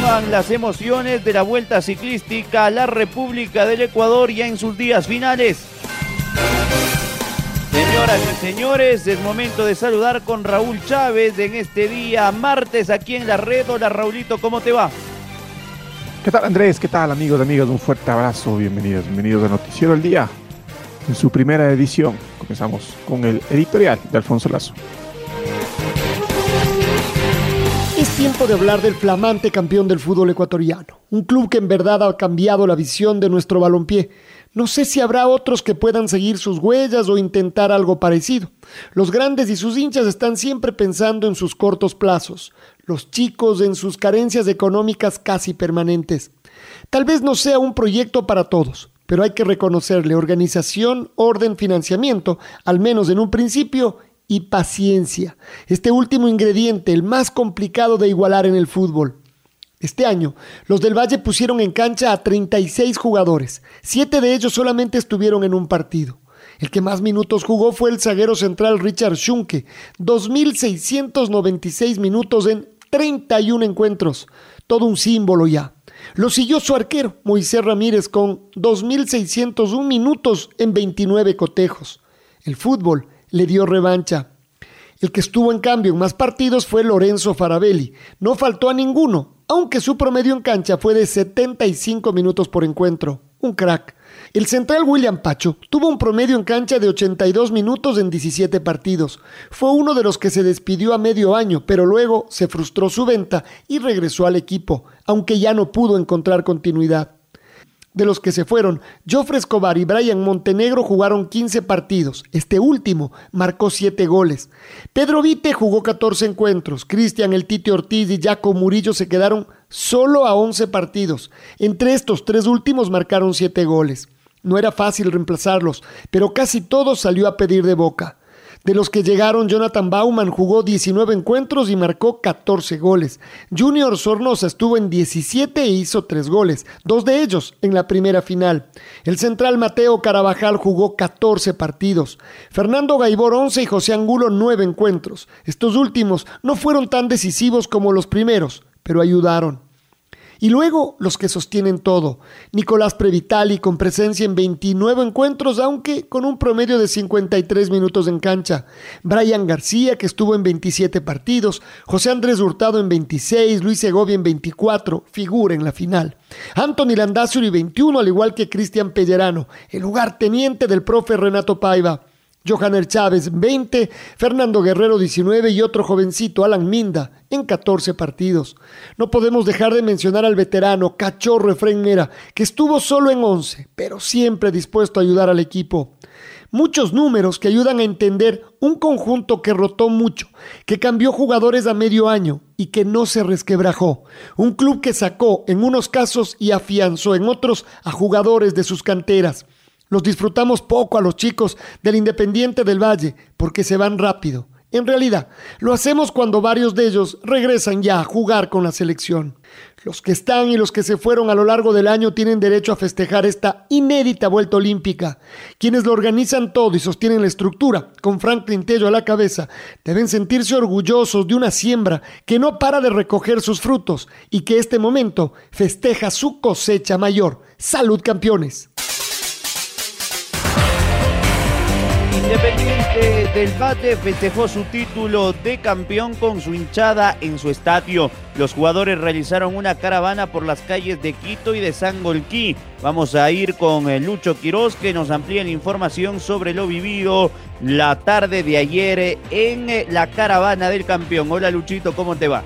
Las emociones de la vuelta ciclística a la República del Ecuador ya en sus días finales. Señoras y señores, es momento de saludar con Raúl Chávez en este día martes aquí en la red. Hola Raulito, ¿cómo te va? ¿Qué tal Andrés? ¿Qué tal amigos, amigas? Un fuerte abrazo, bienvenidos, bienvenidos a Noticiero del Día. En su primera edición comenzamos con el editorial de Alfonso Lazo. Tiempo de hablar del flamante campeón del fútbol ecuatoriano, un club que en verdad ha cambiado la visión de nuestro balompié. No sé si habrá otros que puedan seguir sus huellas o intentar algo parecido. Los grandes y sus hinchas están siempre pensando en sus cortos plazos, los chicos en sus carencias económicas casi permanentes. Tal vez no sea un proyecto para todos, pero hay que reconocerle organización, orden, financiamiento, al menos en un principio, y paciencia. Este último ingrediente, el más complicado de igualar en el fútbol. Este año, los del Valle pusieron en cancha a 36 jugadores. Siete de ellos solamente estuvieron en un partido. El que más minutos jugó fue el zaguero central Richard Schunke, 2.696 minutos en 31 encuentros. Todo un símbolo ya. Lo siguió su arquero, Moisés Ramírez, con 2.601 minutos en 29 cotejos. El fútbol le dio revancha. El que estuvo en cambio en más partidos fue Lorenzo Farabelli. No faltó a ninguno, aunque su promedio en cancha fue de 75 minutos por encuentro. Un crack. El central William Pacho tuvo un promedio en cancha de 82 minutos en 17 partidos. Fue uno de los que se despidió a medio año, pero luego se frustró su venta y regresó al equipo, aunque ya no pudo encontrar continuidad. De los que se fueron, Joffre Escobar y Brian Montenegro jugaron 15 partidos. Este último marcó 7 goles. Pedro Vite jugó 14 encuentros. Cristian El Tite Ortiz y Jaco Murillo se quedaron solo a 11 partidos. Entre estos tres últimos marcaron 7 goles. No era fácil reemplazarlos, pero casi todo salió a pedir de boca. De los que llegaron, Jonathan Bauman jugó 19 encuentros y marcó 14 goles. Junior Sornosa estuvo en 17 e hizo 3 goles, dos de ellos en la primera final. El central Mateo Carabajal jugó 14 partidos. Fernando Gaibor 11 y José Angulo 9 encuentros. Estos últimos no fueron tan decisivos como los primeros, pero ayudaron. Y luego los que sostienen todo. Nicolás Previtali con presencia en 29 encuentros, aunque con un promedio de 53 minutos en cancha. Brian García, que estuvo en 27 partidos. José Andrés Hurtado en 26. Luis Segovia en 24. Figura en la final. Anthony Landazuri 21, al igual que Cristian Pellerano, el lugar teniente del profe Renato Paiva. Johanner Chávez 20, Fernando Guerrero 19 y otro jovencito, Alan Minda, en 14 partidos. No podemos dejar de mencionar al veterano Cachorro Efraín Mera, que estuvo solo en 11, pero siempre dispuesto a ayudar al equipo. Muchos números que ayudan a entender un conjunto que rotó mucho, que cambió jugadores a medio año y que no se resquebrajó. Un club que sacó en unos casos y afianzó en otros a jugadores de sus canteras los disfrutamos poco a los chicos del Independiente del Valle porque se van rápido. En realidad, lo hacemos cuando varios de ellos regresan ya a jugar con la selección. Los que están y los que se fueron a lo largo del año tienen derecho a festejar esta inédita vuelta olímpica. Quienes lo organizan todo y sostienen la estructura, con Franklin Tello a la cabeza, deben sentirse orgullosos de una siembra que no para de recoger sus frutos y que este momento festeja su cosecha mayor. ¡Salud, campeones! Independiente del Bate festejó su título de campeón con su hinchada en su estadio. Los jugadores realizaron una caravana por las calles de Quito y de Sangolquí. Vamos a ir con eh, Lucho Quiroz que nos amplía la información sobre lo vivido la tarde de ayer en eh, la caravana del campeón. Hola Luchito, ¿cómo te va?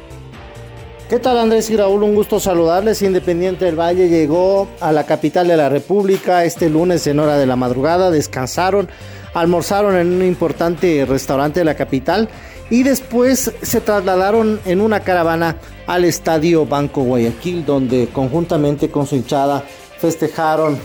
¿Qué tal Andrés y Raúl? Un gusto saludarles. Independiente del Valle llegó a la capital de la República este lunes en hora de la madrugada. Descansaron, almorzaron en un importante restaurante de la capital y después se trasladaron en una caravana al estadio Banco Guayaquil donde conjuntamente con su hinchada festejaron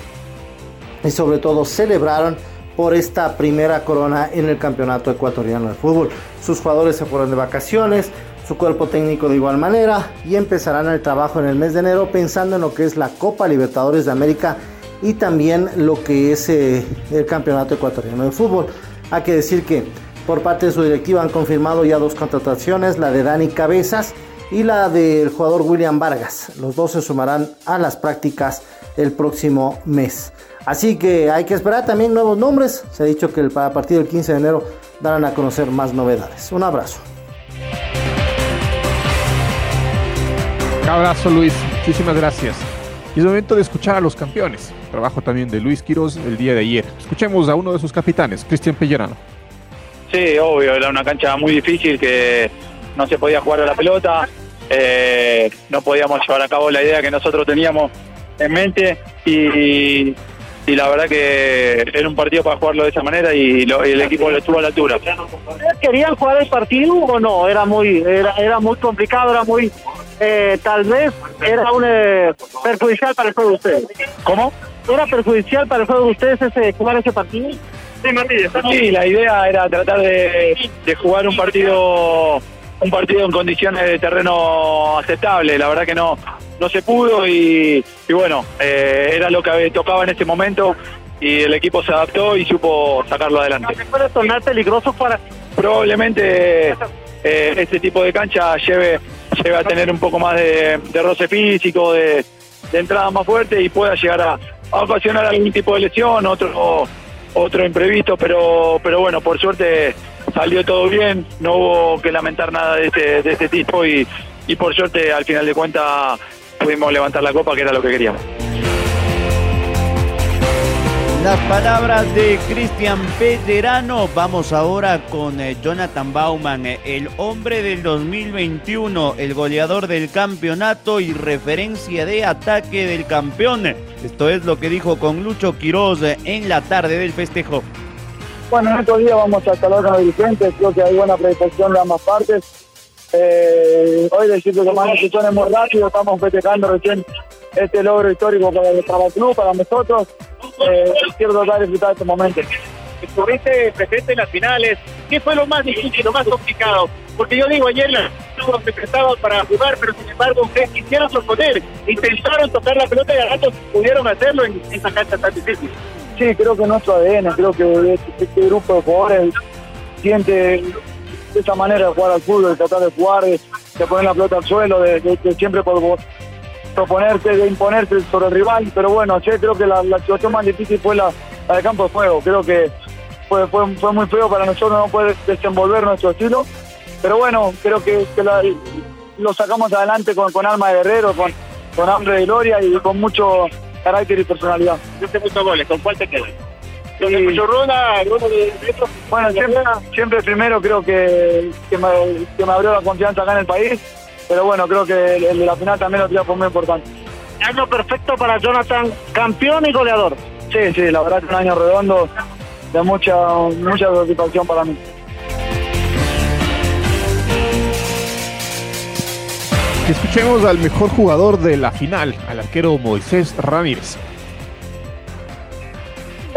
y sobre todo celebraron por esta primera corona en el campeonato ecuatoriano de fútbol. Sus jugadores se fueron de vacaciones, su cuerpo técnico de igual manera y empezarán el trabajo en el mes de enero pensando en lo que es la Copa Libertadores de América y también lo que es eh, el campeonato ecuatoriano de fútbol. Hay que decir que por parte de su directiva han confirmado ya dos contrataciones, la de Dani Cabezas y la del jugador William Vargas. Los dos se sumarán a las prácticas el próximo mes. Así que hay que esperar también nuevos nombres. Se ha dicho que a partir del 15 de enero darán a conocer más novedades. Un abrazo. Un abrazo Luis, muchísimas gracias. Y es momento de escuchar a los campeones. Trabajo también de Luis Quiroz el día de ayer. Escuchemos a uno de sus capitanes, Cristian Pellerano. Sí, obvio, era una cancha muy difícil que no se podía jugar a la pelota, eh, no podíamos llevar a cabo la idea que nosotros teníamos en mente y, y la verdad que era un partido para jugarlo de esa manera y, lo, y el equipo lo estuvo a la altura. ¿Querían jugar el partido o no? Era muy, era, era muy complicado, era muy, eh, tal vez era un eh, perjudicial para el juego de ustedes. ¿Cómo? ¿Era perjudicial para el juego de ustedes ese, jugar ese partido? Sí, Martínez. Sí, la idea era tratar de, de jugar un partido un partido en condiciones de terreno aceptable. La verdad que no, no se pudo y, y bueno, eh, era lo que tocaba en ese momento y el equipo se adaptó y supo sacarlo adelante. ¿Puede tornar peligroso para...? Probablemente eh, este tipo de cancha lleve, lleve a tener un poco más de, roce físico, de, de, entrada más fuerte y pueda llegar a, a, ocasionar algún tipo de lesión, otro otro imprevisto, pero, pero bueno, por suerte salió todo bien, no hubo que lamentar nada de este, de este tipo y, y por suerte al final de cuentas pudimos levantar la copa que era lo que queríamos. Las palabras de Cristian Pellerano. Vamos ahora con eh, Jonathan Bauman, eh, el hombre del 2021, el goleador del campeonato y referencia de ataque del campeón. Esto es lo que dijo con Lucho Quiroz eh, en la tarde del festejo. Bueno, en estos días vamos a hablar con los dirigentes, creo que hay buena predisposición de ambas partes. Hoy decirte que tomamos decisiones muy rápido, estamos festejando recién este logro histórico para, para el club, para nosotros. Eh, quiero tratar de disfrutar este momento. Estuviste presente en las finales. ¿Qué fue lo más difícil, lo más complicado? Porque yo digo, ayer los prestaban para jugar, pero sin embargo ustedes quisieron sorprender, intentaron tocar la pelota y a ratos pudieron hacerlo en esa cancha tan difícil. Sí, creo que nuestro ADN, creo que este, este grupo de jugadores siente esa manera de jugar al fútbol, de tratar de jugar, de, de poner la pelota al suelo, de, de, de siempre por, proponerte, de imponerte sobre el rival, pero bueno, ayer creo que la, la situación más difícil fue la, la, de campo de juego, creo que fue, fue, fue, muy feo para nosotros no poder desenvolver nuestro estilo, pero bueno, creo que, que la, lo sacamos adelante con, con alma de guerrero, con, con hambre de gloria y con mucho carácter y personalidad. Hiciste muchos goles, ¿con cuál te quedas? Sí. Bueno, siempre, siempre primero creo que, que, me, que me abrió la confianza acá en el país pero bueno, creo que el, el de la final también lo fue muy importante. Año perfecto para Jonathan, campeón y goleador. Sí, sí, la verdad que un año redondo de mucha, mucha satisfacción para mí. Escuchemos al mejor jugador de la final, al arquero Moisés Ramírez.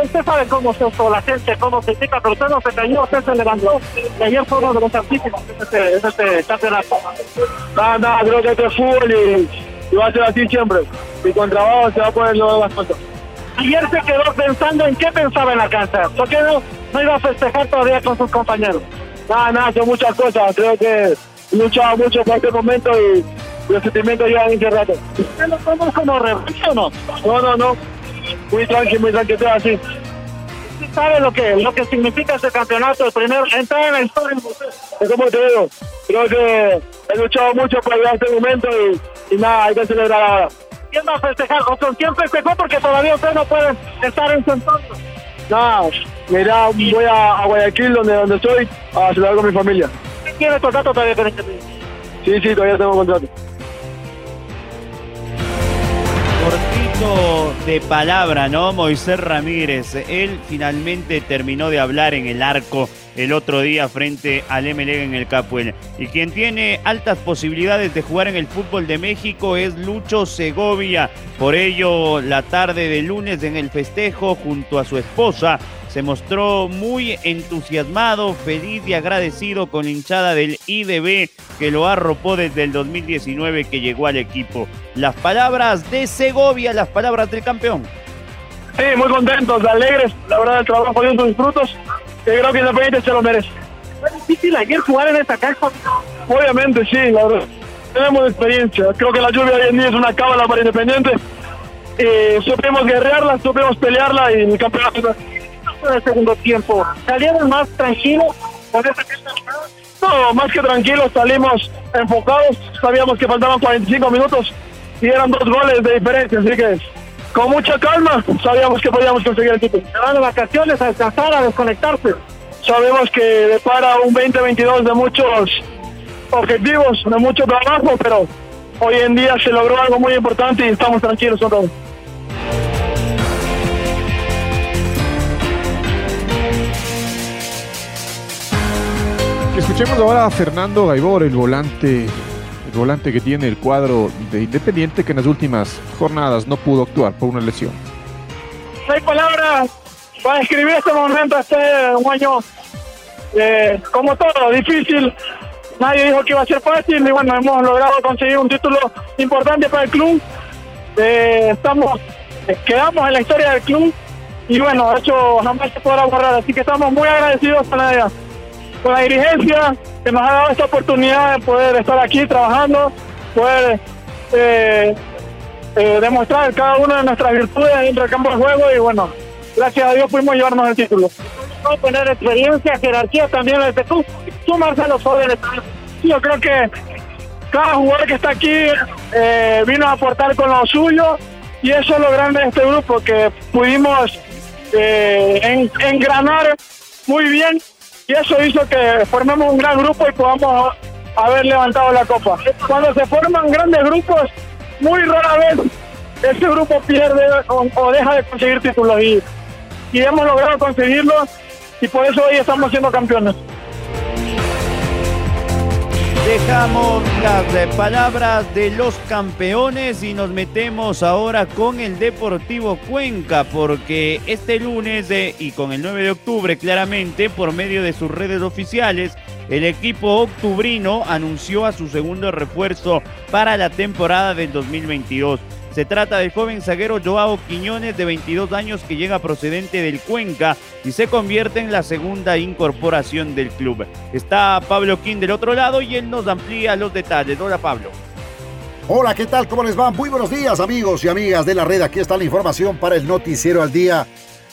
Usted sabe cómo se la gente, cómo se pica, pero usted no se cayó, usted se levantó. Y ayer fue uno de los artísticos de este, este campeonato. Nada, nada, creo que este es fútbol y, y, va a ser así siempre. Y con trabajo se va a poder lograr las cosas. Ayer se quedó pensando en qué pensaba en la cancha. ¿Por qué no, no iba a festejar todavía con sus compañeros? Nada, nada, son muchas cosas. Creo que he luchado mucho por este momento y los sentimientos llevan este rato. ¿Usted lo toma como revancha o no? No, no, no muy tranquilo, muy tranquilo, así. ¿Usted sabe lo que, lo que significa este campeonato? El primer entrar en la historia. Es como te digo, creo que he luchado mucho para llegar a este momento y, y nada, hay que celebrar ahora. ¿Quién va a festejar? ¿O con quién festejó? Porque todavía usted no puede estar en su entorno. No, mira, voy a, a, Guayaquil, donde, donde estoy, a celebrar con mi familia. ¿Tiene contrato todavía con este Sí, sí, todavía tengo contrato. De palabra, ¿no? Moisés Ramírez, él finalmente terminó de hablar en el arco el otro día frente al MLE en el Capuel. Y quien tiene altas posibilidades de jugar en el fútbol de México es Lucho Segovia. Por ello, la tarde de lunes en el festejo junto a su esposa se mostró muy entusiasmado, feliz y agradecido con la hinchada del IDB que lo arropó desde el 2019 que llegó al equipo. Las palabras de Segovia, las palabras del campeón. Sí, muy contentos, alegres. La verdad, el trabajo dio sus frutos. Que creo que Independiente se lo merece. ¿Fue difícil ayer jugar en esta cancha? Obviamente, sí, la verdad. Tenemos experiencia. Creo que la lluvia hoy en día es una cábala para Independiente. Eh, supimos guerrearla, supimos pelearla y el campeonato. En el segundo tiempo, ¿salieron más tranquilos con esta cancha? No, más que tranquilos, salimos enfocados. Sabíamos que faltaban 45 minutos y eran dos goles de diferencia, así que con mucha calma sabíamos que podíamos conseguir el título. Se van de vacaciones a descansar, a desconectarse. Sabemos que depara un 2022 de muchos objetivos, de mucho trabajo, pero hoy en día se logró algo muy importante y estamos tranquilos con Escuchemos ahora a Fernando Gaibor, el volante, el volante que tiene el cuadro de Independiente que en las últimas jornadas no pudo actuar por una lesión. Hay palabras para describir este momento, este año eh, como todo, difícil. Nadie dijo que iba a ser fácil y bueno, hemos logrado conseguir un título importante para el club. Eh, estamos, eh, quedamos en la historia del club y bueno, eso jamás se podrá borrar. Así que estamos muy agradecidos con la, con la dirigencia que nos ha dado esta oportunidad de poder estar aquí trabajando, poder eh, eh, demostrar cada una de nuestras virtudes dentro del campo de juego y bueno, gracias a Dios pudimos llevarnos el título. No tener experiencia, jerarquía también este club, sumarse a los jóvenes. Yo creo que cada jugador que está aquí eh, vino a aportar con lo suyo y eso es lo grande de este grupo, que pudimos eh, en- engranar muy bien y eso hizo que formemos un gran grupo y podamos haber levantado la copa. Cuando se forman grandes grupos, muy rara vez ese grupo pierde o, deja de conseguir títulos y, y hemos logrado conseguirlos y por eso hoy estamos siendo campeones. Dejamos las palabras de los campeones y nos metemos ahora con el Deportivo Cuenca porque este lunes eh, y con el 9 de octubre claramente por medio de sus redes oficiales el equipo octubrino anunció a su segundo refuerzo para la temporada del 2022. Se trata del joven zaguero Joao Quiñones de 22 años que llega procedente del Cuenca y se convierte en la segunda incorporación del club. Está Pablo King del otro lado y él nos amplía los detalles. Hola Pablo. Hola, ¿qué tal? ¿Cómo les va? Muy buenos días, amigos y amigas de la red. Aquí está la información para el Noticiero al Día.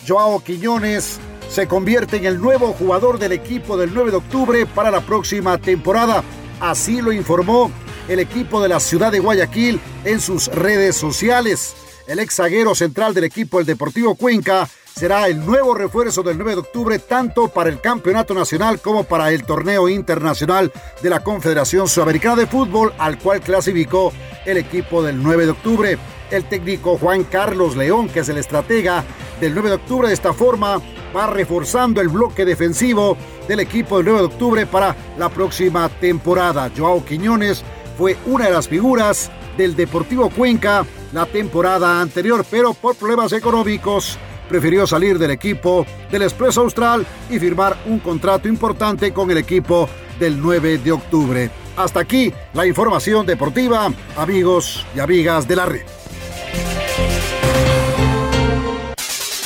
Joao Quiñones se convierte en el nuevo jugador del equipo del 9 de octubre para la próxima temporada. Así lo informó el equipo de la ciudad de Guayaquil en sus redes sociales. El ex zaguero central del equipo del Deportivo Cuenca será el nuevo refuerzo del 9 de octubre tanto para el campeonato nacional como para el torneo internacional de la Confederación Sudamericana de Fútbol al cual clasificó el equipo del 9 de octubre. El técnico Juan Carlos León, que es el estratega del 9 de octubre, de esta forma va reforzando el bloque defensivo del equipo del 9 de octubre para la próxima temporada. Joao Quiñones fue una de las figuras del Deportivo Cuenca la temporada anterior, pero por problemas económicos prefirió salir del equipo del Expreso Austral y firmar un contrato importante con el equipo del 9 de octubre. Hasta aquí la información deportiva, amigos y amigas de la red.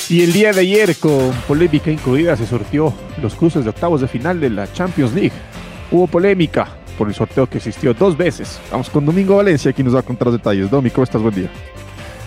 Y el día de ayer, con polémica incluida, se sortió los cruces de octavos de final de la Champions League. Hubo polémica por el sorteo que existió dos veces. Vamos con Domingo Valencia, quien nos va a contar los detalles. Domi, ¿cómo estás? Buen día.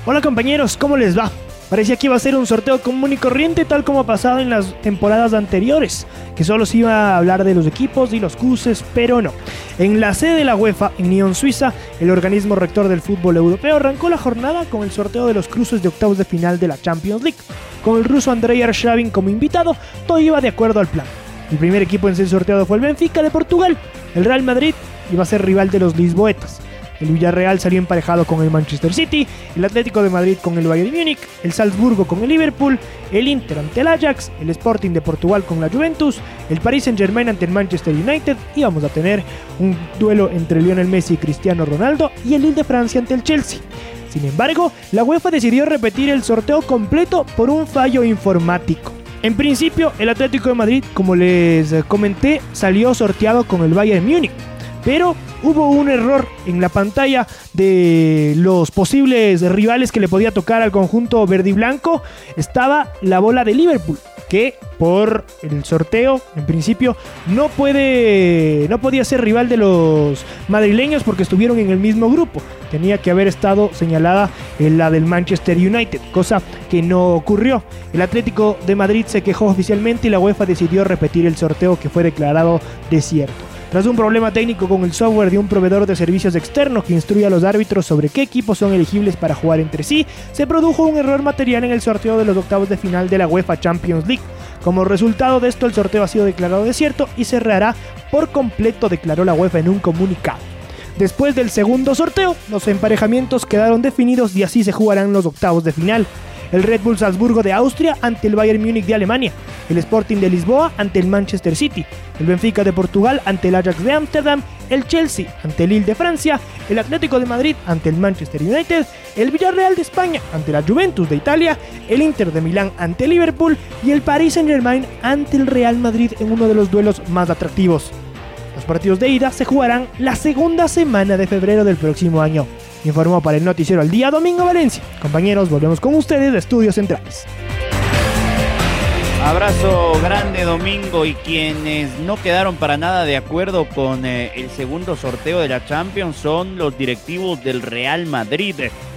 Hola compañeros, ¿cómo les va? Parecía que iba a ser un sorteo común y corriente tal como ha pasado en las temporadas anteriores, que solo se iba a hablar de los equipos y los cruces, pero no. En la sede de la UEFA, en Nyon, Suiza, el organismo rector del fútbol europeo arrancó la jornada con el sorteo de los cruces de octavos de final de la Champions League. Con el ruso Andrei Arshavin como invitado, todo iba de acuerdo al plan. El primer equipo en ser sorteado fue el Benfica de Portugal. El Real Madrid iba a ser rival de los Lisboetas. El Villarreal salió emparejado con el Manchester City, el Atlético de Madrid con el Bayern de Múnich, el Salzburgo con el Liverpool, el Inter ante el Ajax, el Sporting de Portugal con la Juventus, el Paris Saint-Germain ante el Manchester United y vamos a tener un duelo entre Lionel Messi y Cristiano Ronaldo y el Lille de Francia ante el Chelsea. Sin embargo, la UEFA decidió repetir el sorteo completo por un fallo informático. En principio, el Atlético de Madrid, como les comenté, salió sorteado con el Bayern Múnich, pero hubo un error en la pantalla de los posibles rivales que le podía tocar al conjunto verde y blanco. Estaba la bola de Liverpool, que por el sorteo, en principio, no puede. no podía ser rival de los madrileños porque estuvieron en el mismo grupo. Tenía que haber estado señalada en la del Manchester United, cosa que no ocurrió. El Atlético de Madrid se quejó oficialmente y la UEFA decidió repetir el sorteo que fue declarado desierto. Tras un problema técnico con el software de un proveedor de servicios externo que instruye a los árbitros sobre qué equipos son elegibles para jugar entre sí, se produjo un error material en el sorteo de los octavos de final de la UEFA Champions League. Como resultado de esto, el sorteo ha sido declarado desierto y cerrará por completo, declaró la UEFA en un comunicado. Después del segundo sorteo, los emparejamientos quedaron definidos y así se jugarán los octavos de final el Red Bull Salzburgo de Austria ante el Bayern Múnich de Alemania, el Sporting de Lisboa ante el Manchester City, el Benfica de Portugal ante el Ajax de Ámsterdam, el Chelsea ante el Lille de Francia, el Atlético de Madrid ante el Manchester United, el Villarreal de España ante la Juventus de Italia, el Inter de Milán ante el Liverpool y el Paris Saint-Germain ante el Real Madrid en uno de los duelos más atractivos. Los partidos de ida se jugarán la segunda semana de febrero del próximo año informó para el noticiero al día Domingo Valencia. Compañeros, volvemos con ustedes de Estudios Centrales. Abrazo grande Domingo y quienes no quedaron para nada de acuerdo con eh, el segundo sorteo de la Champions son los directivos del Real Madrid,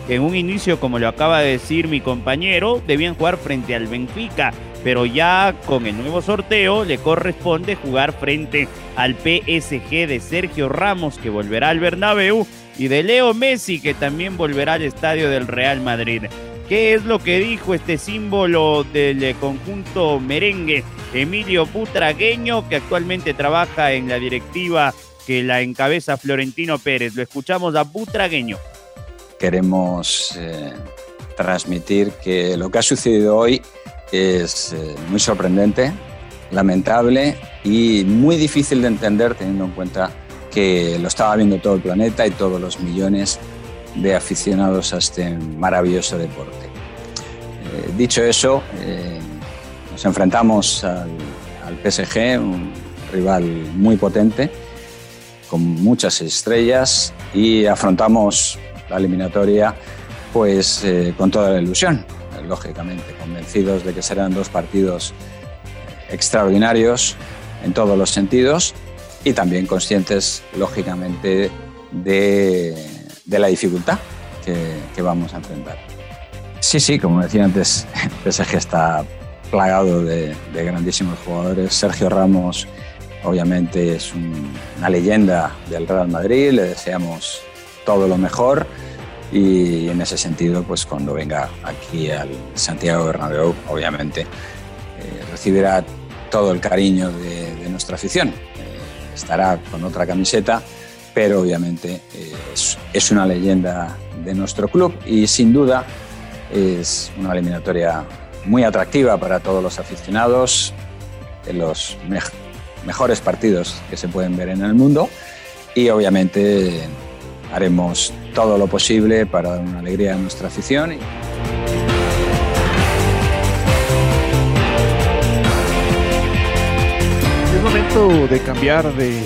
en un inicio, como lo acaba de decir mi compañero, debían jugar frente al Benfica, pero ya con el nuevo sorteo le corresponde jugar frente al PSG de Sergio Ramos, que volverá al Bernabéu y de Leo Messi, que también volverá al estadio del Real Madrid. ¿Qué es lo que dijo este símbolo del conjunto merengue, Emilio Putragueño, que actualmente trabaja en la directiva que la encabeza Florentino Pérez? Lo escuchamos a Putragueño. Queremos eh, transmitir que lo que ha sucedido hoy es eh, muy sorprendente, lamentable y muy difícil de entender teniendo en cuenta que lo estaba viendo todo el planeta y todos los millones de aficionados a este maravilloso deporte. Eh, dicho eso, eh, nos enfrentamos al, PSG, un rival muy potente, con muchas estrellas y afrontamos la eliminatoria pues con toda la ilusión, lógicamente, convencidos de que serán dos partidos extraordinarios en todos los sentidos y también conscientes, lógicamente, de, la dificultad que, vamos a enfrentar. Sí, sí, como decía antes, PSG está plagado de, grandísimos jugadores. Sergio Ramos, obviamente, es una leyenda del Real Madrid, le deseamos todo lo mejor y en ese sentido, pues cuando venga aquí al Santiago Bernabéu, obviamente, eh, recibirá todo el cariño de nuestra afición. Estará con otra camiseta, pero obviamente eh, es, una leyenda de nuestro club y sin duda es una eliminatoria muy atractiva para todos los aficionados, de los mejores partidos que se pueden ver en el mundo y obviamente haremos todo lo posible para dar una alegría a nuestra afición. Es momento de cambiar de,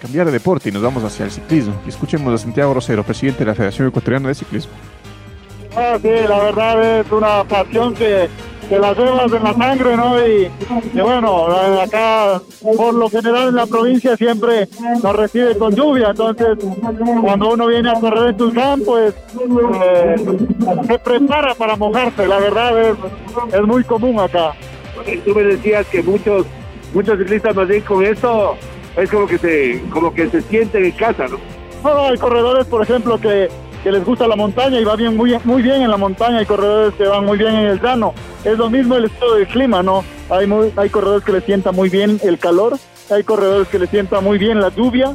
cambiar de deporte y nos vamos hacia el ciclismo. Escuchemos a Santiago Rosero, presidente de la Federación Ecuatoriana de Ciclismo. Ah, sí, la verdad es una pasión que, que la llevas en la sangre, ¿no? Y, bueno, acá por lo general en la provincia siempre nos recibe con lluvia, entonces cuando uno viene a correr en Tuzán, pues eh, se prepara para mojarse, la verdad es, es muy común acá. Tú me decías que muchos muchos ciclistas más bien con esto es como que se, como que se sienten en casa, ¿no? No, hay corredores, por ejemplo, que, les gusta la montaña y va bien muy, muy bien en la montaña, hay corredores que van muy bien en el llano. Es lo mismo el estado del clima, ¿no? Hay, hay corredores que les sienta muy bien el calor, hay corredores que les sienta muy bien la lluvia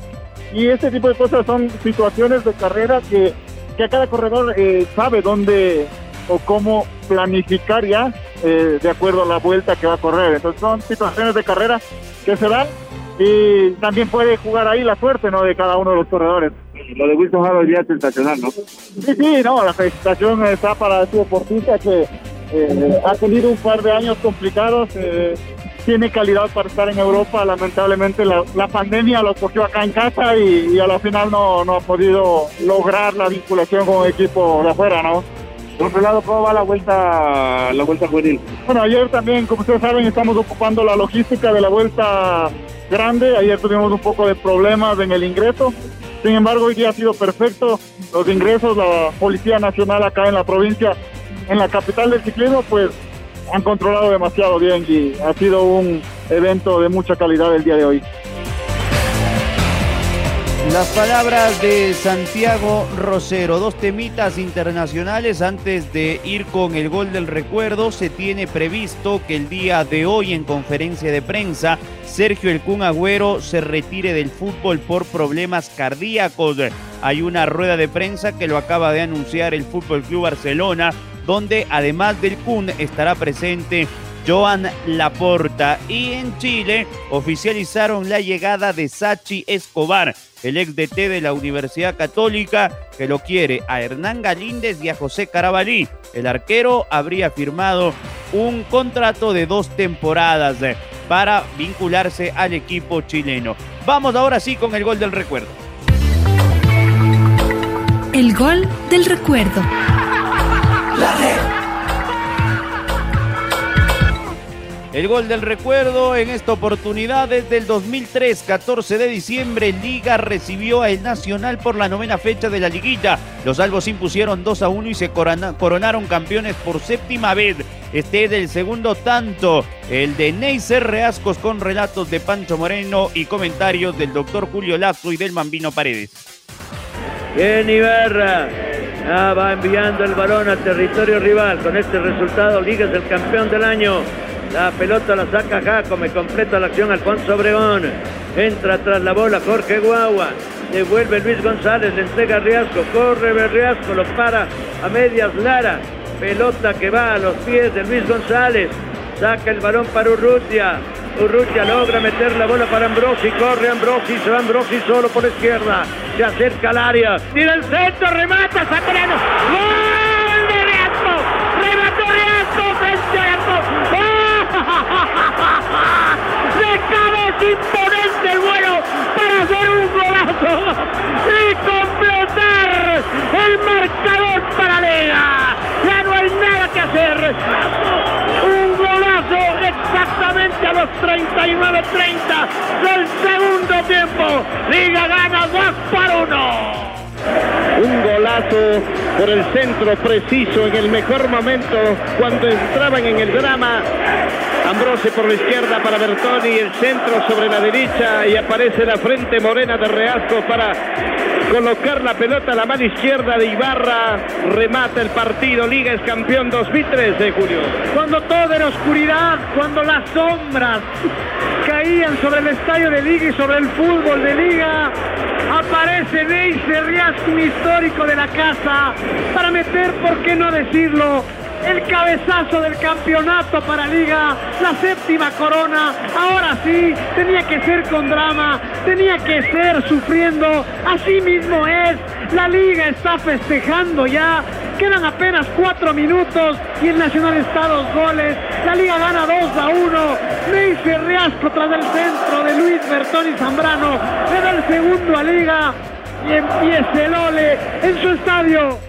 Y este tipo de cosas son situaciones de carrera que, que cada corredor eh, sabe dónde o cómo planificar ya eh, de acuerdo a la vuelta que va a correr. Entonces son situaciones de carrera que se dan y también puede jugar ahí la suerte ¿no? de cada uno de los corredores. Lo de Wilson Jaro ya es sensacional, ¿no? Sí, sí, no, la felicitación está para su deportista que eh, ha tenido un par de años complicados, eh, tiene calidad para estar en Europa, lamentablemente la, la pandemia lo cogió acá en casa y, y a la final no, no ha podido lograr la vinculación con el equipo de afuera, ¿no? Por otro lado, ¿cómo va la vuelta, la vuelta juvenil? Bueno, ayer también, como ustedes saben, estamos ocupando la logística de la vuelta grande. Ayer tuvimos un poco de problemas en el ingreso. Sin embargo, hoy día ha sido perfecto. Los ingresos, la Policía Nacional acá en la provincia, en la capital del ciclismo, pues han controlado demasiado bien y ha sido un evento de mucha calidad el día de hoy. Las palabras de Santiago Rosero, dos temitas internacionales antes de ir con el gol del recuerdo. Se tiene previsto que el día de hoy en conferencia de prensa Sergio El Kun Agüero se retire del fútbol por problemas cardíacos. Hay una rueda de prensa que lo acaba de anunciar el Fútbol Club Barcelona, donde además del Kun estará presente Joan Laporta. Y en Chile oficializaron la llegada de Sachi Escobar, el ex DT de la Universidad Católica, que lo quiere a Hernán Galíndez y a José Carabalí. El arquero habría firmado un contrato de dos temporadas para vincularse al equipo chileno. Vamos ahora sí con el gol del recuerdo. El gol del recuerdo. El gol del recuerdo en esta oportunidad desde el 2003, 14 de diciembre, Liga recibió a El Nacional por la novena fecha de la liguilla. Los albos impusieron 2 a 1 y se corona- coronaron campeones por séptima vez. Este es el segundo tanto, el de Neisser Reascos con relatos de Pancho Moreno y comentarios del doctor Julio Lazo y del Mambino Paredes. Bien Ibarra. Ah, va enviando el balón al territorio rival. Con este resultado, Liga es el campeón del año. La pelota la saca Jacome, completa la acción Alfonso Obregón. Entra tras la bola Jorge Guagua. Devuelve Luis González, le entrega a Riasco. Corre Riasco, lo para a medias Lara. Pelota que va a los pies de Luis González. Saca el balón para Urrutia. Urrutia logra meter la bola para Ambrosi. Corre Ambrosi, se va Ambrosi solo por la izquierda. Se acerca al área. Tira el centro, remata Zambrano. ¡Gol y completar el marcador para Lega! Ya no hay nada que hacer. Un golazo exactamente a los 39-30 del segundo tiempo. Liga gana 2 por 1. Un golazo por el centro preciso en el mejor momento cuando entraban en el drama. Ambrose por la izquierda para Bertoni, el centro sobre la derecha y aparece la frente morena de Reasco para colocar la pelota a la mano izquierda de Ibarra. Remata el partido, Liga es campeón 2013, Julio. Cuando todo era oscuridad, cuando las sombras caían sobre el estadio de Liga y sobre el fútbol de Liga, aparece Neisser Riasco, un histórico de la casa, para meter, ¿por qué no decirlo? El cabezazo del campeonato para Liga, la séptima corona. Ahora sí, tenía que ser con drama, tenía que ser sufriendo. Así mismo es. La Liga está festejando ya. Quedan apenas cuatro minutos y el Nacional está a dos goles. La Liga gana 2 a 1. Neisser Riasco tras el centro de Luis Bertoni Zambrano. Le da el segundo a Liga y empieza el ole en su estadio.